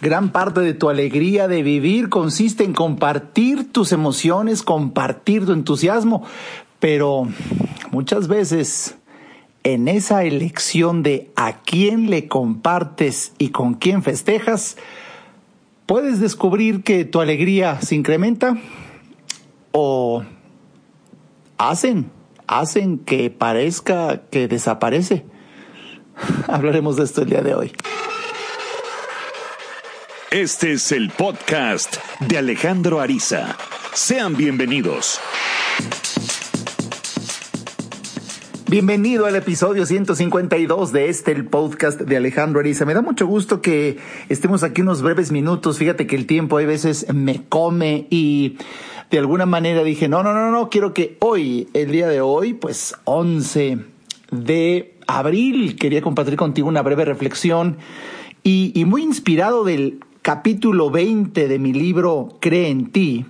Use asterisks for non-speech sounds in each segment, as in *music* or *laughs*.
Gran parte de tu alegría de vivir consiste en compartir tus emociones, compartir tu entusiasmo, pero muchas veces en esa elección de a quién le compartes y con quién festejas, puedes descubrir que tu alegría se incrementa o hacen, hacen que parezca que desaparece. *laughs* Hablaremos de esto el día de hoy. Este es el podcast de Alejandro Ariza. Sean bienvenidos. Bienvenido al episodio 152 de este, el podcast de Alejandro Ariza. Me da mucho gusto que estemos aquí unos breves minutos. Fíjate que el tiempo a veces me come y de alguna manera dije, no, no, no, no, quiero que hoy, el día de hoy, pues 11 de abril, quería compartir contigo una breve reflexión y, y muy inspirado del capítulo 20 de mi libro Cree en ti,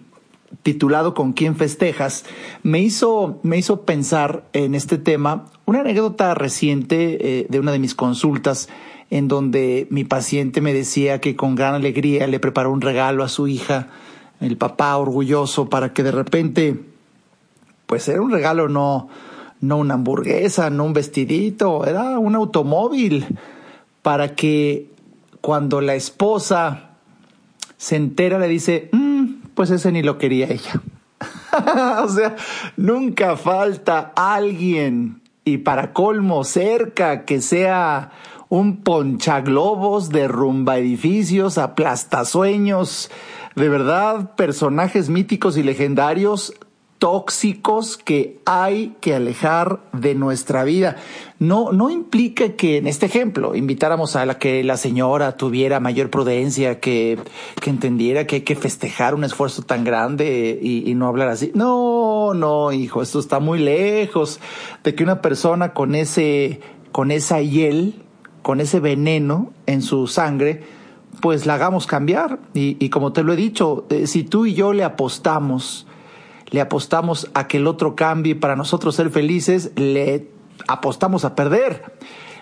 titulado Con quién festejas, me hizo, me hizo pensar en este tema una anécdota reciente eh, de una de mis consultas en donde mi paciente me decía que con gran alegría le preparó un regalo a su hija, el papá orgulloso, para que de repente, pues era un regalo no, no una hamburguesa, no un vestidito, era un automóvil, para que cuando la esposa se entera, le dice, mm, pues ese ni lo quería ella. *laughs* o sea, nunca falta alguien y para colmo cerca que sea un ponchaglobos, derrumba edificios, aplasta sueños, de verdad, personajes míticos y legendarios tóxicos que hay que alejar de nuestra vida. No, no implica que en este ejemplo invitáramos a la que la señora tuviera mayor prudencia, que, que entendiera que hay que festejar un esfuerzo tan grande y, no hablar así. No, no, hijo, esto está muy lejos de que una persona con ese, con esa hiel, con ese veneno en su sangre, pues la hagamos cambiar. Y, y como te lo he dicho, eh, si tú y yo le apostamos, le apostamos a que el otro cambie para nosotros ser felices, le apostamos a perder.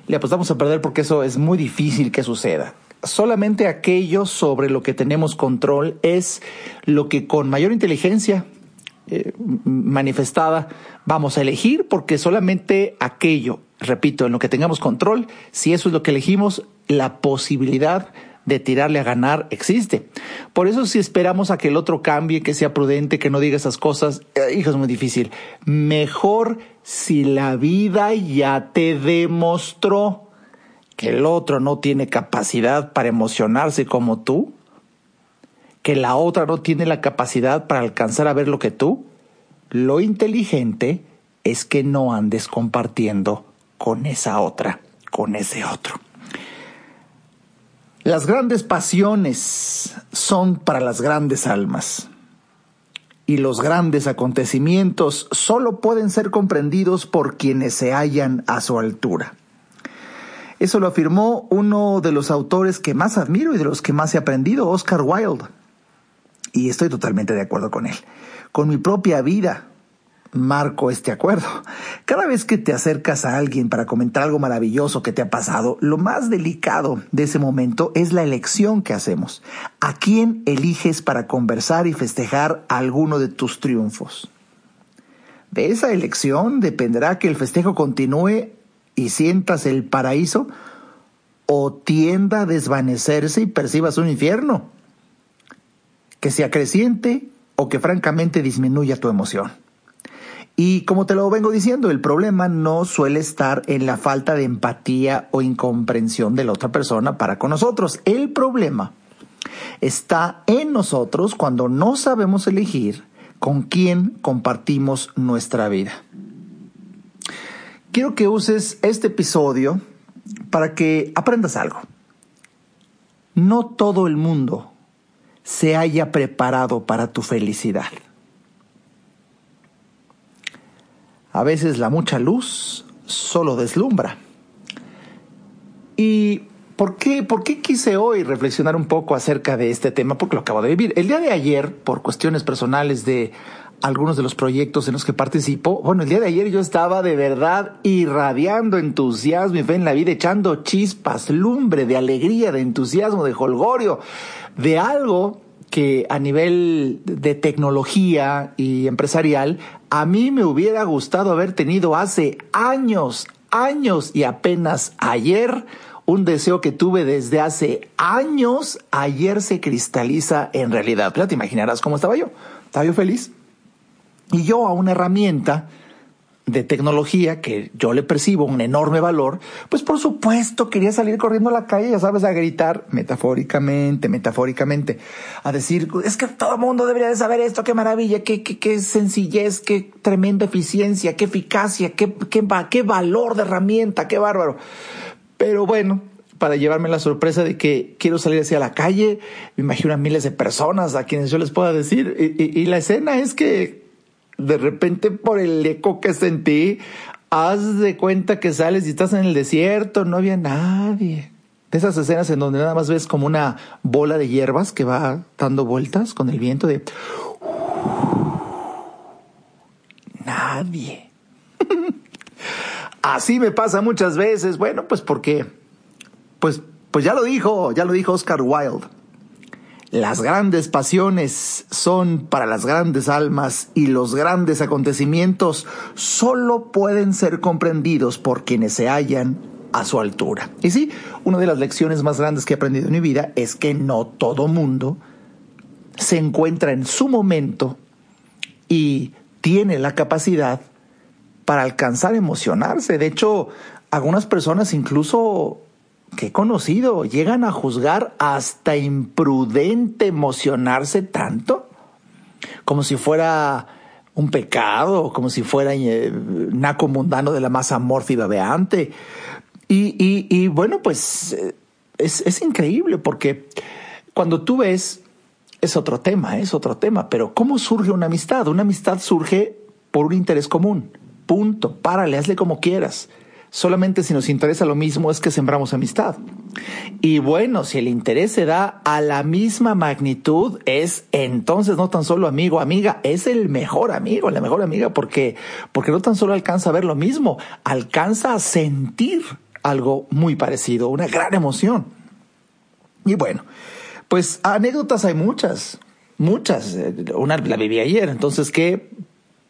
Le apostamos a perder porque eso es muy difícil que suceda. Solamente aquello sobre lo que tenemos control es lo que con mayor inteligencia eh, manifestada vamos a elegir porque solamente aquello, repito, en lo que tengamos control, si eso es lo que elegimos, la posibilidad de tirarle a ganar existe. Por eso si esperamos a que el otro cambie, que sea prudente, que no diga esas cosas, eh, hijo, es muy difícil. Mejor si la vida ya te demostró que el otro no tiene capacidad para emocionarse como tú, que la otra no tiene la capacidad para alcanzar a ver lo que tú, lo inteligente es que no andes compartiendo con esa otra, con ese otro. Las grandes pasiones son para las grandes almas y los grandes acontecimientos solo pueden ser comprendidos por quienes se hallan a su altura. Eso lo afirmó uno de los autores que más admiro y de los que más he aprendido, Oscar Wilde. Y estoy totalmente de acuerdo con él. Con mi propia vida marco este acuerdo. Cada vez que te acercas a alguien para comentar algo maravilloso que te ha pasado, lo más delicado de ese momento es la elección que hacemos. ¿A quién eliges para conversar y festejar alguno de tus triunfos? De esa elección dependerá que el festejo continúe y sientas el paraíso o tienda a desvanecerse y percibas un infierno. Que sea creciente o que francamente disminuya tu emoción. Y como te lo vengo diciendo, el problema no suele estar en la falta de empatía o incomprensión de la otra persona para con nosotros. El problema está en nosotros cuando no sabemos elegir con quién compartimos nuestra vida. Quiero que uses este episodio para que aprendas algo. No todo el mundo se haya preparado para tu felicidad. A veces la mucha luz solo deslumbra. ¿Y por qué, por qué quise hoy reflexionar un poco acerca de este tema? Porque lo acabo de vivir. El día de ayer, por cuestiones personales de algunos de los proyectos en los que participo. Bueno, el día de ayer yo estaba de verdad irradiando entusiasmo y fe en la vida, echando chispas, lumbre de alegría, de entusiasmo, de holgorio, de algo que a nivel de tecnología y empresarial, a mí me hubiera gustado haber tenido hace años, años y apenas ayer un deseo que tuve desde hace años, ayer se cristaliza en realidad. Pero te imaginarás cómo estaba yo. Estaba yo feliz. Y yo a una herramienta de tecnología que yo le percibo un enorme valor, pues por supuesto quería salir corriendo a la calle, ya sabes, a gritar metafóricamente, metafóricamente, a decir, es que todo mundo debería de saber esto, qué maravilla, qué, qué, qué sencillez, qué tremenda eficiencia, qué eficacia, qué, qué, qué valor de herramienta, qué bárbaro. Pero bueno, para llevarme la sorpresa de que quiero salir hacia la calle, me imagino a miles de personas a quienes yo les pueda decir, y, y, la escena es que de repente por el eco que sentí, haz de cuenta que sales y estás en el desierto, no había nadie. De esas escenas en donde nada más ves como una bola de hierbas que va dando vueltas con el viento de... Nadie. *laughs* Así me pasa muchas veces. Bueno, pues porque, pues, pues ya lo dijo, ya lo dijo Oscar Wilde. Las grandes pasiones son para las grandes almas y los grandes acontecimientos solo pueden ser comprendidos por quienes se hallan a su altura. Y sí, una de las lecciones más grandes que he aprendido en mi vida es que no todo mundo se encuentra en su momento y tiene la capacidad para alcanzar emocionarse. De hecho, algunas personas incluso que he conocido llegan a juzgar hasta imprudente emocionarse tanto, como si fuera un pecado, como si fuera eh, naco mundano de la masa amorfa y babeante. Y, y, bueno, pues eh, es, es increíble porque cuando tú ves, es otro tema, es otro tema, pero ¿cómo surge una amistad? Una amistad surge por un interés común Punto. Párale, hazle como quieras. Solamente si nos interesa lo mismo es que sembramos amistad. Y bueno, si el interés se da a la misma magnitud, es entonces no tan solo amigo, amiga, es el mejor amigo, la mejor amiga, porque, porque no tan solo alcanza a ver lo mismo, alcanza a sentir algo muy parecido, una gran emoción. Y bueno, pues anécdotas hay muchas, muchas. Una la viví ayer, entonces, ¿qué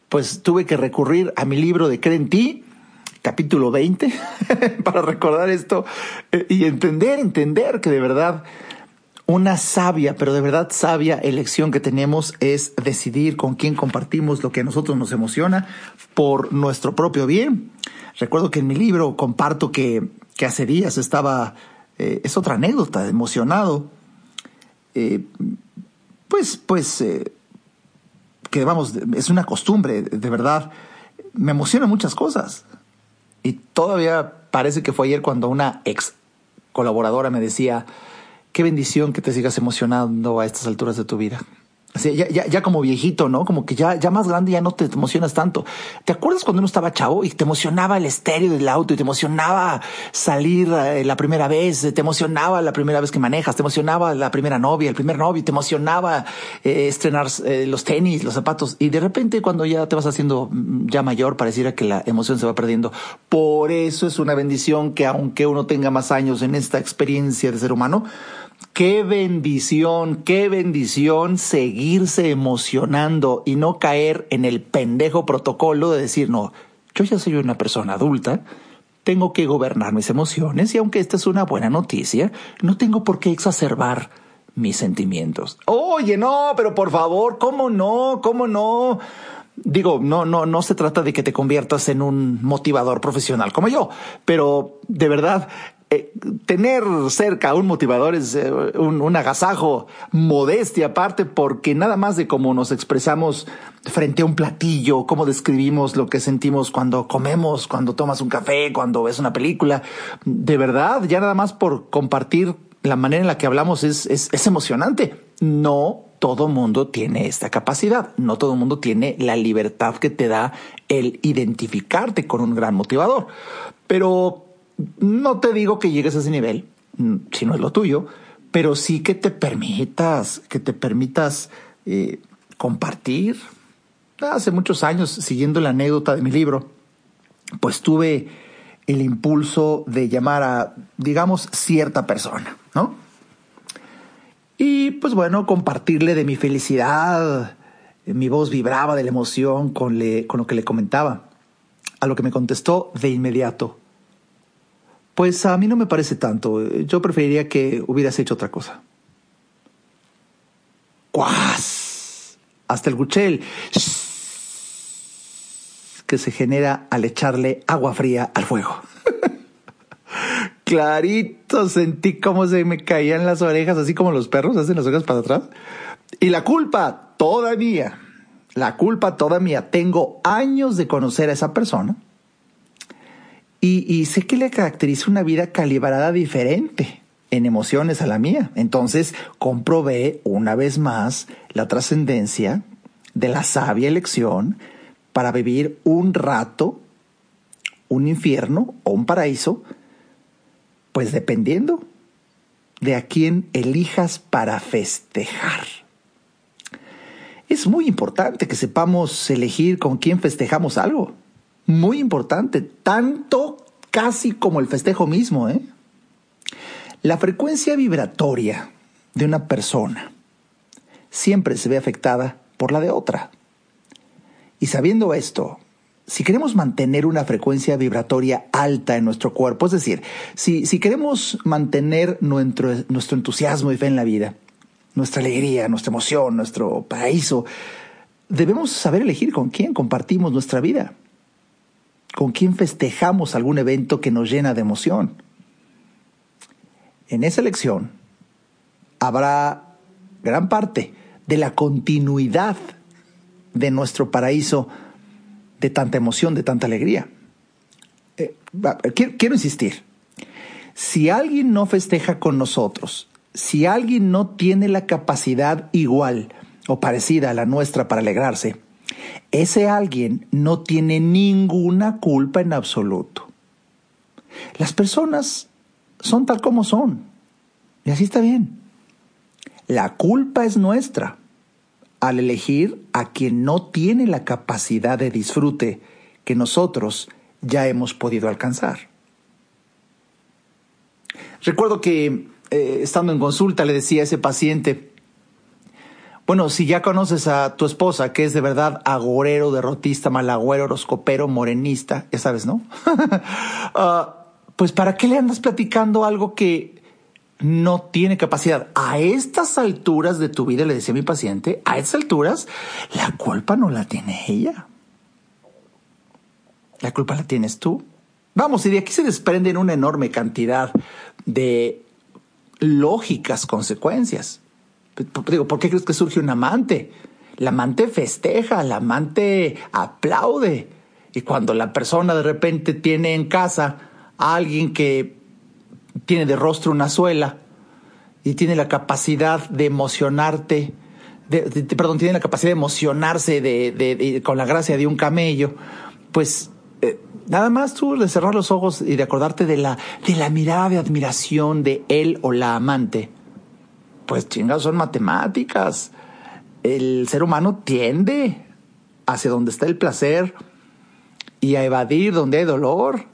pues tuve que recurrir a mi libro de Creen en ti, capítulo 20, *laughs* para recordar esto eh, y entender, entender que de verdad una sabia, pero de verdad sabia elección que tenemos es decidir con quién compartimos lo que a nosotros nos emociona por nuestro propio bien. Recuerdo que en mi libro comparto que, que hace días estaba, eh, es otra anécdota, emocionado. Eh, pues, pues, que vamos, es una costumbre, de verdad. Me emocionan muchas cosas. Y todavía parece que fue ayer cuando una ex colaboradora me decía, qué bendición que te sigas emocionando a estas alturas de tu vida ya, ya, ya, como viejito, ¿no? Como que ya, ya más grande ya no te emocionas tanto. ¿Te acuerdas cuando uno estaba chavo y te emocionaba el estéreo del auto y te emocionaba salir eh, la primera vez, te emocionaba la primera vez que manejas, te emocionaba la primera novia, el primer novio, te emocionaba eh, estrenar eh, los tenis, los zapatos y de repente cuando ya te vas haciendo mm, ya mayor pareciera que la emoción se va perdiendo. Por eso es una bendición que aunque uno tenga más años en esta experiencia de ser humano, Qué bendición, qué bendición seguirse emocionando y no caer en el pendejo protocolo de decir, no, yo ya soy una persona adulta, tengo que gobernar mis emociones y aunque esta es una buena noticia, no tengo por qué exacerbar mis sentimientos. Oye, no, pero por favor, ¿cómo no? ¿Cómo no? Digo, no, no, no se trata de que te conviertas en un motivador profesional como yo, pero de verdad, eh, tener cerca un motivador es eh, un, agasajo, modestia aparte, porque nada más de cómo nos expresamos frente a un platillo, cómo describimos lo que sentimos cuando comemos, cuando tomas un café, cuando ves una película, de verdad, ya nada más por compartir la manera en la que hablamos es, es, es emocionante. No todo mundo tiene esta capacidad, no todo mundo tiene la libertad que te da el identificarte con un gran motivador. Pero no te digo que llegues a ese nivel, mm, si no es lo tuyo, pero sí que te permitas, que te permitas eh, compartir, hace muchos años, siguiendo la anécdota de mi libro, pues tuve el impulso de llamar a, digamos, cierta persona, ¿no? Y pues bueno, compartirle de mi felicidad, mi voz vibraba de la emoción con, con lo que le comentaba, a lo que me contestó de inmediato. Pues a mí no me parece tanto, yo preferiría que hubieras hecho otra cosa. ¡Cuás! Hasta el guchel que se genera al echarle agua fría al fuego. *laughs* Clarito sentí cómo se me caían las orejas, así como los perros hacen las orejas para atrás. Y la culpa, toda mía. La culpa, toda mía. Tengo años de conocer a esa persona. Y, sé que le caracteriza una vida calibrada diferente en emociones a la mía. Entonces comprobé una vez más la trascendencia de la sabia elección para vivir un rato, un infierno o un paraíso, pues dependiendo de a quién elijas para festejar. Es muy importante que sepamos elegir con quién festejamos algo. Muy importante, tanto casi como el festejo mismo. ¿eh? La frecuencia vibratoria de una persona siempre se ve afectada por la de otra. Y sabiendo esto, si queremos mantener una frecuencia vibratoria alta en nuestro cuerpo, es decir, si, si queremos mantener nuestro, nuestro entusiasmo y fe en la vida, nuestra alegría, nuestra emoción, nuestro paraíso, debemos saber elegir con quién compartimos nuestra vida, con quién festejamos algún evento que nos llena de emoción. En esa elección habrá gran parte de la continuidad de nuestro paraíso de tanta emoción, de tanta alegría. Eh, quiero, insistir, si alguien no festeja con nosotros, si alguien no tiene la capacidad igual o parecida a la nuestra para alegrarse, ese alguien no tiene ninguna culpa en absoluto. Las personas son tal como son. Y así está bien. La culpa es nuestra al elegir a quien no tiene la capacidad de disfrute que nosotros ya hemos podido alcanzar. Recuerdo que eh, estando en consulta le decía a ese paciente, bueno, si ya conoces a tu esposa, que es de verdad agorero, derrotista, malagüero, horoscopero, morenista, ya sabes, ¿no? *laughs* Ah, pues ¿para qué le andas platicando algo que no tiene capacidad. A estas alturas de tu vida, le decía mi paciente, a estas alturas, la culpa no la tiene ella. La culpa la tienes tú. Vamos, y de aquí se desprenden una enorme cantidad de lógicas consecuencias. Digo, ¿por qué crees que surge un amante? La amante festeja, la amante aplaude. Y cuando la persona de repente tiene en casa a alguien que tiene de rostro una suela y tiene la capacidad de emocionarte, perdón, tiene la capacidad de emocionarse de, con la gracia de un camello, pues eh, nada más tú de cerrar los ojos y de acordarte de la, de la mirada de admiración de él o la amante, pues chingados son matemáticas. El ser humano tiende hacia donde está el placer y a evadir donde hay dolor.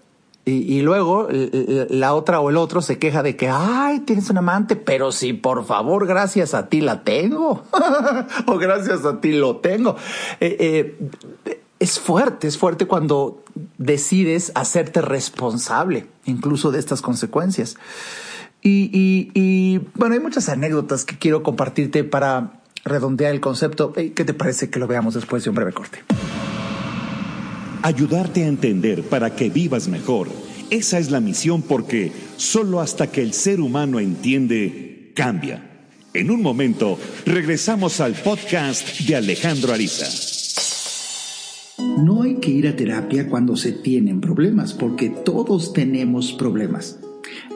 Y, luego la otra o el otro se queja de que, ay, tienes un amante, pero si por favor, gracias a ti la tengo. *laughs* o gracias a ti lo tengo. Eh, eh, es fuerte, es fuerte cuando decides hacerte responsable incluso de estas consecuencias. Y, y, bueno, hay muchas anécdotas que quiero compartirte para redondear el concepto. ¿Qué te parece que lo veamos después de un breve corte? ayudarte a entender para que vivas mejor. Esa es la misión porque solo hasta que el ser humano entiende, cambia. En un momento, regresamos al podcast de Alejandro Ariza. No hay que ir a terapia cuando se tienen problemas, porque todos tenemos problemas.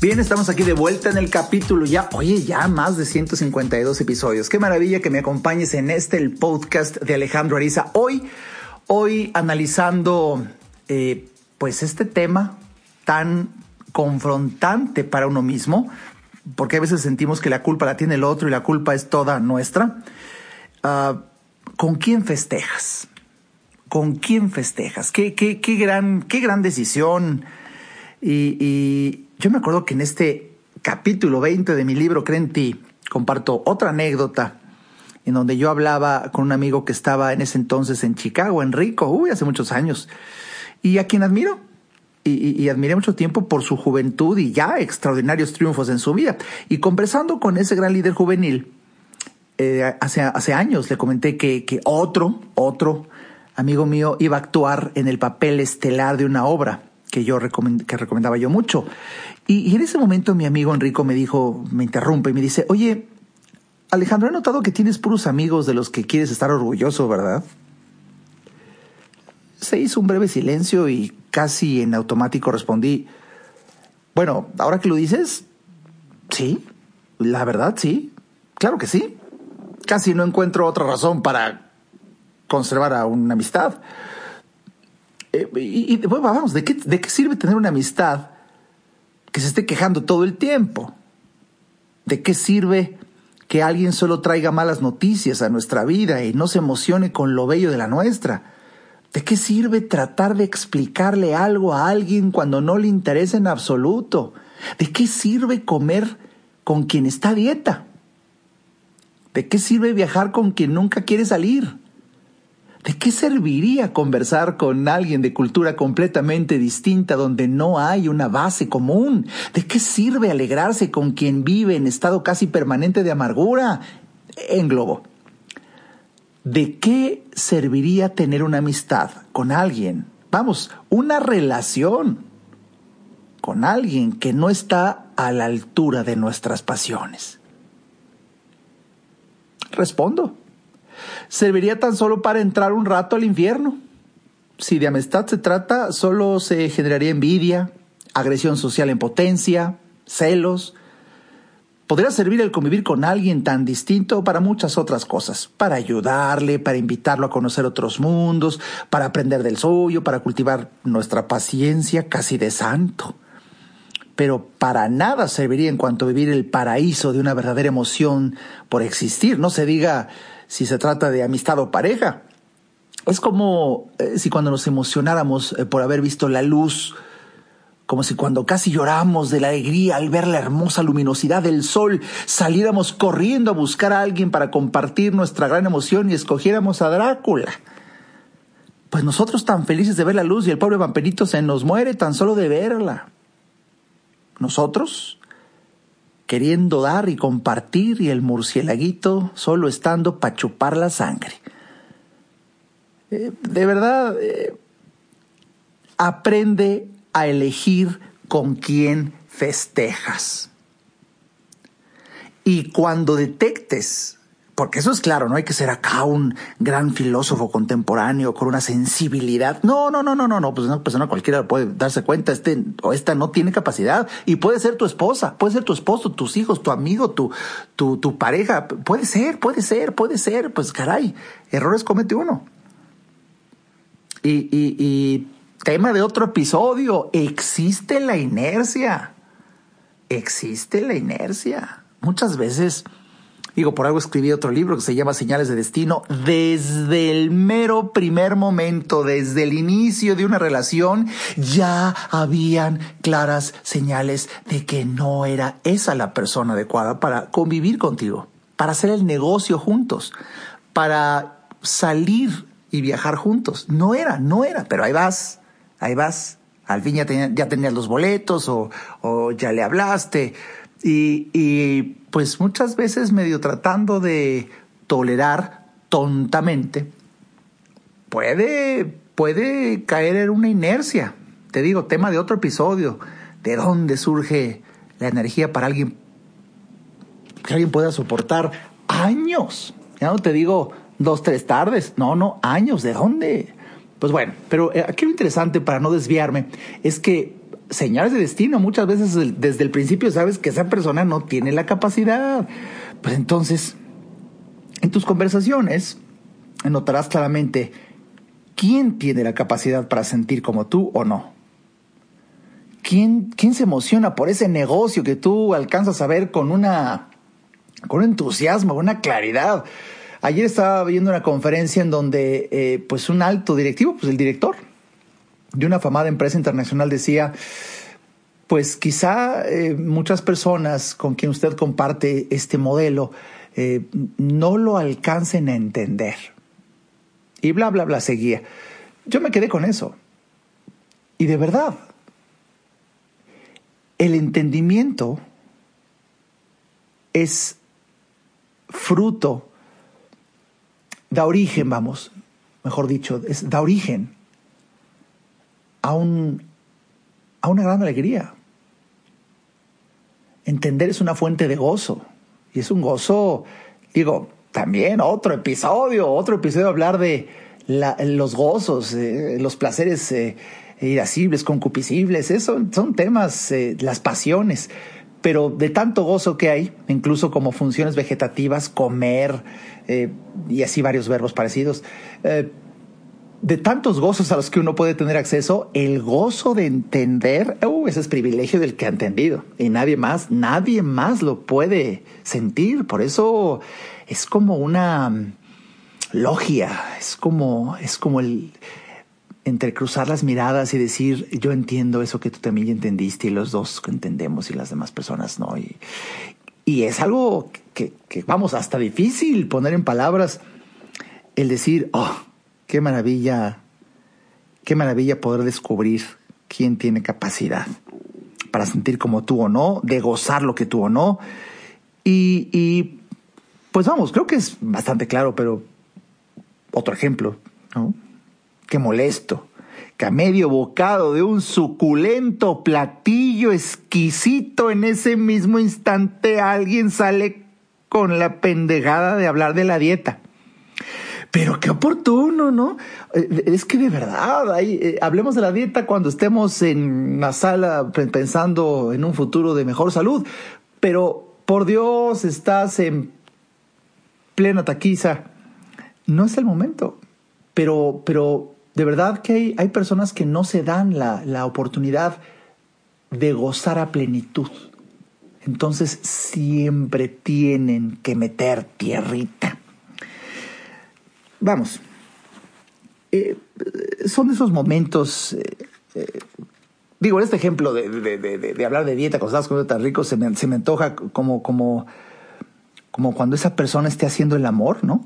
Bien, estamos aquí de vuelta en el capítulo ya, oye, ya más de 152 episodios. Qué maravilla que me acompañes en este, el podcast de Alejandro Ariza. Hoy, hoy analizando, eh, pues este tema tan confrontante para uno mismo, porque a veces sentimos que la culpa la tiene el otro y la culpa es toda nuestra. Ah, ¿Con quién festejas? ¿Con quién festejas? Qué, qué, qué, gran, qué gran decisión. Y, y yo me acuerdo que en este capítulo 20 de mi libro Crenti comparto otra anécdota en donde yo hablaba con un amigo que estaba en ese entonces en Chicago, Enrico, uy, hace muchos años, y a quien admiro, y, y, admiré mucho tiempo por su juventud y ya extraordinarios triunfos en su vida. Y conversando con ese gran líder juvenil, eh, hace, hace años le comenté que, que otro, otro amigo mío iba a actuar en el papel estelar de una obra que yo que recomendaba yo mucho. Y, en ese momento mi amigo Enrico me dijo, me interrumpe y me dice, oye, Alejandro, he notado que tienes puros amigos de los que quieres estar orgulloso, ¿verdad? Se hizo un breve silencio y casi en automático respondí, bueno, ahora que lo dices, sí, la verdad sí, claro que sí. Casi no encuentro otra razón para conservar a una amistad. Eh, y, vamos, ¿de qué, ¿de qué sirve tener una amistad que se esté quejando todo el tiempo? ¿De qué sirve que alguien solo traiga malas noticias a nuestra vida y no se emocione con lo bello de la nuestra? ¿De qué sirve tratar de explicarle algo a alguien cuando no le interesa en absoluto? ¿De qué sirve comer con quien está a dieta? ¿De qué sirve viajar con quien nunca quiere salir? ¿De qué serviría conversar con alguien de cultura completamente distinta donde no hay una base común? ¿De qué sirve alegrarse con quien vive en estado casi permanente de amargura? En globo. ¿De qué serviría tener una amistad con alguien? Vamos, una relación con alguien que no está a la altura de nuestras pasiones. Respondo serviría tan solo para entrar un rato al infierno. Si de amistad se trata, solo se generaría envidia, agresión social en potencia, celos. Podría servir el convivir con alguien tan distinto para muchas otras cosas, para ayudarle, para invitarlo a conocer otros mundos, para aprender del suyo, para cultivar nuestra paciencia casi de santo. Pero para nada serviría en cuanto vivir el paraíso de una verdadera emoción por existir. No se diga si se trata de amistad o pareja. Es como eh, si cuando nos emocionáramos eh, por haber visto la luz, como si cuando casi lloramos de la alegría al ver la hermosa luminosidad del sol, saliéramos corriendo a buscar a alguien para compartir nuestra gran emoción y escogiéramos a Drácula. Pues nosotros tan felices de ver la luz y el pobre vampirito se nos muere tan solo de verla. Nosotros queriendo dar y compartir y el murcielaguito solo estando para chupar la sangre. Eh, de verdad, eh, aprende a elegir con quién festejas. Y cuando detectes porque eso es claro, no hay que ser acá un gran filósofo contemporáneo con una sensibilidad. No, no, no, no, no, no, pues una persona cualquiera puede darse cuenta, este o esta no tiene capacidad y puede ser tu esposa, puede ser tu esposo, tus hijos, tu amigo, tu, pareja, puede ser, puede ser, puede ser, pues caray, errores comete uno. Y tema de otro episodio, existe la inercia, existe la inercia. Muchas veces Digo, por algo escribí otro libro que se llama Señales de Destino. Desde el mero primer momento, desde el inicio de una relación, ya habían claras señales de que no era esa la persona adecuada para convivir contigo, para hacer el negocio juntos, para salir y viajar juntos. No era, no era, pero ahí vas, ahí vas, Al fin ya, tenías los boletos o ya le hablaste. Y, pues muchas veces medio tratando de tolerar tontamente, puede, puede caer en una inercia. Te digo, tema de otro episodio. ¿De dónde surge la energía para alguien que alguien pueda soportar años? Ya no te digo dos, tres tardes. No, no, años. ¿De dónde? Pues bueno, pero eh, aquí lo interesante para no desviarme es que señales de destino muchas veces desde el principio sabes que esa persona no tiene la capacidad. Pues entonces, en tus conversaciones notarás claramente quién tiene la capacidad para sentir como tú o no. ¿Quién, quién se emociona por ese negocio que tú alcanzas a ver con una con entusiasmo, con una claridad? Ayer estaba viendo una conferencia en donde eh, pues un alto directivo, pues el director de una famada empresa internacional decía, pues quizá eh, muchas personas con quien usted comparte este modelo eh, no lo alcancen a entender. Y bla, bla, bla, seguía. Yo me quedé con eso. Y de verdad, el entendimiento es fruto da origen, vamos, mejor dicho, es, da origen a, un, a una gran alegría. Entender es una fuente de gozo. Y es un gozo, digo, también otro episodio, otro episodio hablar de los gozos, eh, los placeres eh, irascibles, concupiscibles, eso son temas, eh, las pasiones pero de tanto gozo que hay, incluso como funciones vegetativas, comer eh, y así varios verbos parecidos, de tantos gozos a los que uno puede tener acceso, el gozo de entender, uh, ese es privilegio del que ha entendido y nadie más, nadie más lo puede sentir, por eso es como una logia, es como, es como el, entre cruzar las miradas y decir, yo entiendo eso que tú también entendiste y los dos entendemos y las demás personas no. Y, y es algo que, que, vamos, hasta difícil poner en palabras el decir, oh, qué maravilla, qué maravilla poder descubrir quién tiene capacidad para sentir como tú o no, de gozar lo que tú o no. Y, pues vamos, creo que es bastante claro, pero otro ejemplo, ¿no? qué molesto, que a medio bocado de un suculento platillo exquisito en ese mismo instante alguien sale con la pendejada de hablar de la dieta. Pero qué oportuno, ¿no? Eh, es que de verdad, eh, hablemos de la dieta cuando estemos en la sala pensando en un futuro de mejor salud. Pero por Dios, estás en plena taquiza. No es el momento. Pero, pero de verdad que hay, personas que no se dan la, la oportunidad de gozar a plenitud. Entonces siempre tienen que meter tierrita. Vamos, eh, son esos momentos, eh, eh, digo, este ejemplo de, hablar de dieta, cosas comiendo tan rico, se me, se me antoja como, como, como cuando esa persona esté haciendo el amor, ¿no?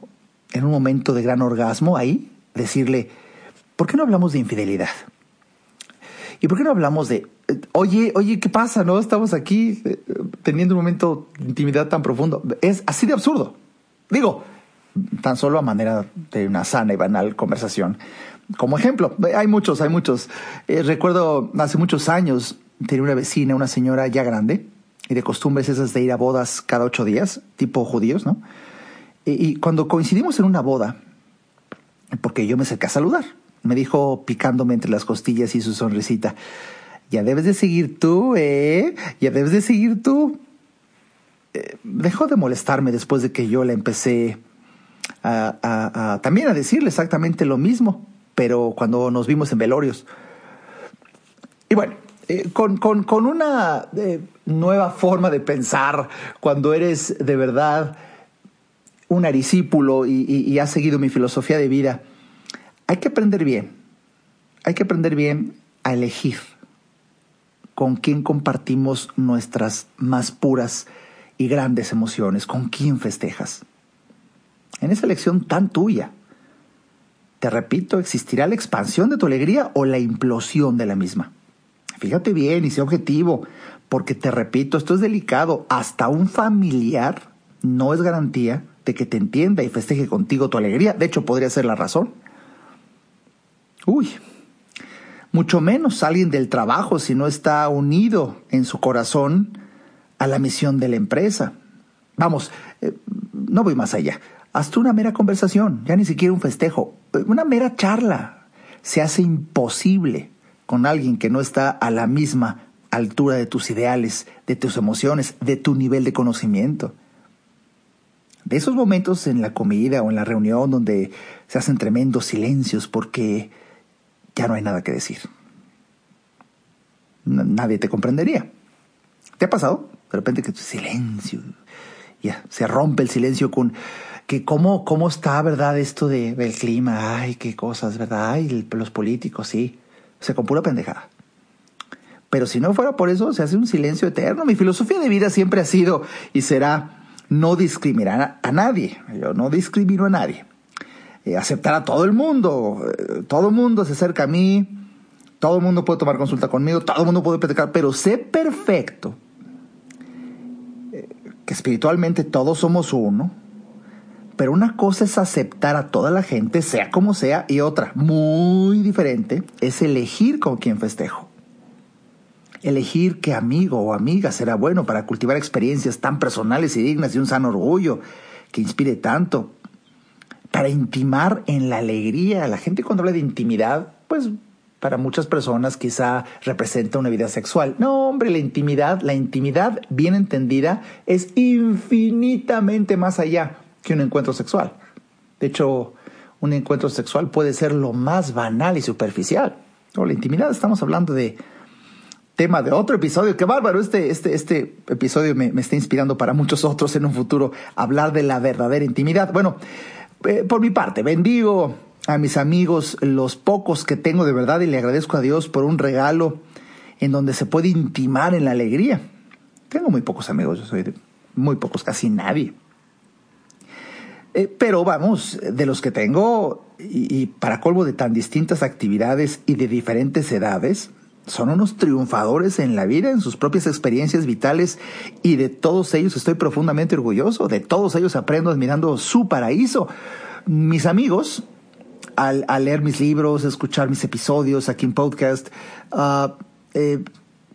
En un momento de gran orgasmo ahí, decirle, ¿por qué no hablamos de infidelidad? ¿Y por qué no hablamos de, oye, oye, ¿qué pasa? No estamos aquí eh, teniendo un momento de intimidad tan profundo. Es así de absurdo. Digo, tan solo a manera de una sana y banal conversación. Como ejemplo, hay muchos, hay muchos. Eh, recuerdo hace muchos años, tenía una vecina, una señora ya grande, y de costumbres esas de ir a bodas cada ocho días, tipo judíos, ¿no? Y, cuando coincidimos en una boda, porque yo me acerqué a saludar, me dijo picándome entre las costillas y su sonrisita. Ya debes de seguir tú, ¿eh? Ya debes de seguir tú. Eh, dejó de molestarme después de que yo le empecé también a decirle exactamente lo mismo, pero cuando nos vimos en velorios. Y bueno, eh, con, una eh, nueva forma de pensar, cuando eres de verdad un arisípulo y, y has seguido mi filosofía de vida, hay que aprender bien, hay que aprender bien a elegir con quién compartimos nuestras más puras y grandes emociones, con quién festejas. En esa elección tan tuya, te repito, existirá la expansión de tu alegría o la implosión de la misma. fíjate bien y sé objetivo, porque te repito, esto es delicado. Hasta un familiar no es garantía de que te entienda y festeje contigo tu alegría. De hecho, podría ser la razón. Uy, mucho menos alguien del trabajo si no está unido en su corazón a la misión de la empresa. Vamos, eh, no voy más allá. Hasta una mera conversación, ya ni siquiera un festejo, una mera charla, se hace imposible con alguien que no está a la misma altura de tus ideales, de tus emociones, de tu nivel de conocimiento. De esos momentos en la comida o en la reunión donde se hacen tremendos silencios porque ya no hay nada que decir. Nadie te comprendería. ¿Te ha pasado? De repente que silencio, ya, se rompe el silencio con que cómo, cómo está, ¿verdad? Esto de, del clima, ay, qué cosas, ¿verdad? Ay, los políticos, sí. Se con pura pendejada. Pero si no fuera por eso, se hace un silencio eterno. Mi filosofía de vida siempre ha sido y será no discriminar a nadie. Yo no discrimino a nadie. Eh, aceptar a todo el mundo. Eh, todo el mundo se acerca a mí. Todo el mundo puede tomar consulta conmigo. Todo el mundo puede platicar. Pero sé perfecto eh, que espiritualmente todos somos uno. Pero una cosa es aceptar a toda la gente, sea como sea, y otra, muy diferente, es elegir con quién festejo elegir qué amigo o amiga será bueno para cultivar experiencias tan personales y dignas y un sano orgullo que inspire tanto, para intimar en la alegría. La gente cuando habla de intimidad, pues para muchas personas quizá representa una vida sexual. No, hombre, la intimidad, la intimidad bien entendida es infinitamente más allá que un encuentro sexual. De hecho, un encuentro sexual puede ser lo más banal y superficial. O la intimidad estamos hablando de tema de otro episodio. Qué bárbaro, este, este, este episodio me, está inspirando para muchos otros en un futuro hablar de la verdadera intimidad. Bueno, eh, por mi parte, bendigo a mis amigos, los pocos que tengo de verdad, y le agradezco a Dios por un regalo en donde se puede intimar en la alegría. Tengo muy pocos amigos, yo soy muy pocos, casi nadie. Eh, pero vamos, de los que tengo, y para colmo de tan distintas actividades y de diferentes edades, son unos triunfadores en la vida, en sus propias experiencias vitales y de todos ellos estoy profundamente orgulloso, de todos ellos aprendo admirando su paraíso. Mis amigos, al, leer mis libros, escuchar mis episodios aquí en podcast, eh,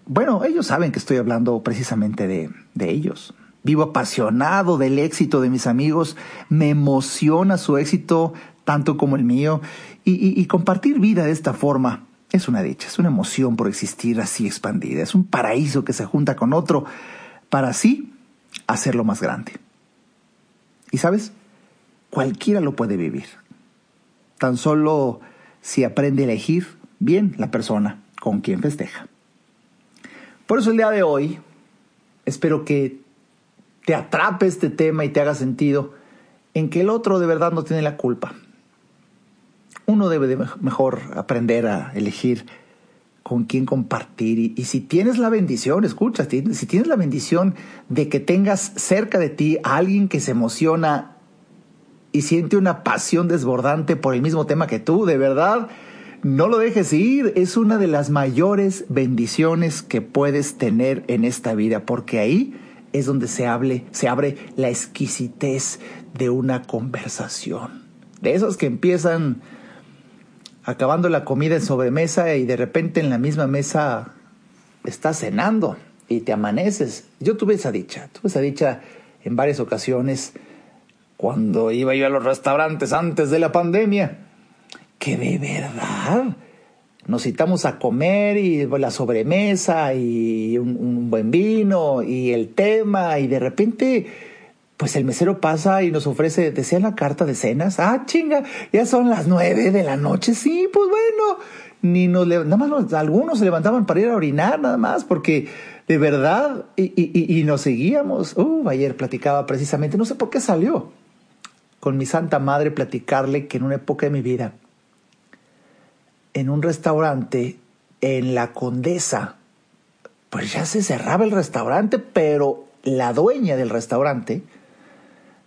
bueno, ellos saben que estoy hablando precisamente de, ellos. Vivo apasionado del éxito de mis amigos, me emociona su éxito tanto como el mío y compartir vida de esta forma es una dicha, es una emoción por existir así expandida, es un paraíso que se junta con otro para así hacerlo más grande. Y sabes, cualquiera lo puede vivir, tan solo si aprende a elegir bien la persona con quien festeja. Por eso el día de hoy espero que te atrape este tema y te haga sentido en que el otro de verdad no tiene la culpa uno debe de mejor aprender a elegir con quién compartir. Y, si tienes la bendición, escucha, si tienes la bendición de que tengas cerca de ti a alguien que se emociona y siente una pasión desbordante por el mismo tema que tú, de verdad, no lo dejes ir. Es una de las mayores bendiciones que puedes tener en esta vida, porque ahí es donde se, hable, se abre la exquisitez de una conversación. De esos que empiezan acabando la comida en sobremesa y de repente en la misma mesa estás cenando y te amaneces. Yo tuve esa dicha, tuve esa dicha en varias ocasiones cuando iba yo a los restaurantes antes de la pandemia, que de verdad nos citamos a comer y la sobremesa y un, buen vino y el tema y de repente pues el mesero pasa y nos ofrece, ¿desean la carta de cenas? Ah, chinga, ya son las nueve de la noche. Sí, pues bueno. Ni nos nada más algunos se levantaban para ir a orinar, nada más, porque de verdad, y, y, y nos seguíamos. Uh, ayer platicaba precisamente, no sé por qué salió, con mi santa madre platicarle que en una época de mi vida, en un restaurante en la Condesa, pues ya se cerraba el restaurante, pero la dueña del restaurante,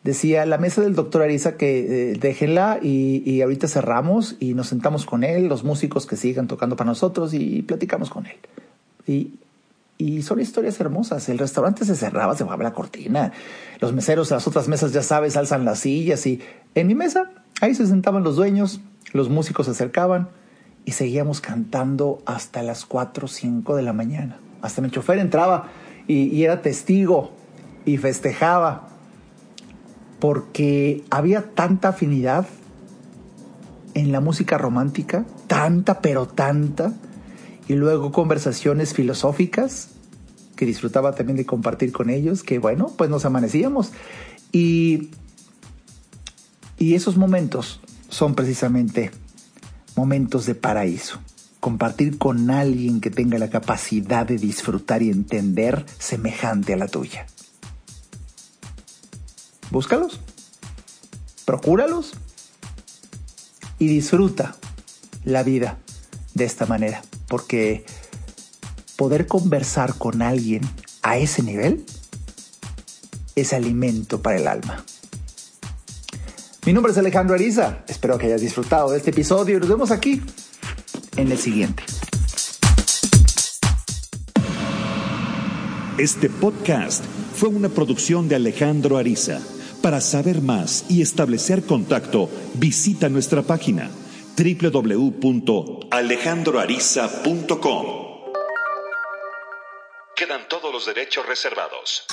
decía la mesa del doctor Ariza que eh, déjenla y, y, ahorita cerramos y nos sentamos con él, los músicos que sigan tocando para nosotros y platicamos con él. Y, y son historias hermosas. El restaurante se cerraba, se bajaba la cortina. Los meseros a las otras mesas, ya sabes, alzan las sillas. Y en mi mesa, ahí se sentaban los dueños, los músicos se acercaban y seguíamos cantando hasta las 4 o 5 de la mañana. Hasta mi chofer entraba y, y era testigo y festejaba porque había tanta afinidad en la música romántica, tanta, pero tanta, y luego conversaciones filosóficas que disfrutaba también de compartir con ellos, que bueno, pues nos amanecíamos. Y, y esos momentos son precisamente momentos de paraíso. Compartir con alguien que tenga la capacidad de disfrutar y entender semejante a la tuya. Búscalos, procúralos y disfruta la vida de esta manera, porque poder conversar con alguien a ese nivel es alimento para el alma. Mi nombre es Alejandro Ariza, espero que hayas disfrutado de este episodio y nos vemos aquí en el siguiente. Este podcast fue una producción de Alejandro Ariza. Para saber más y establecer contacto, visita nuestra página www.alejandroariza.com. Quedan todos los derechos reservados.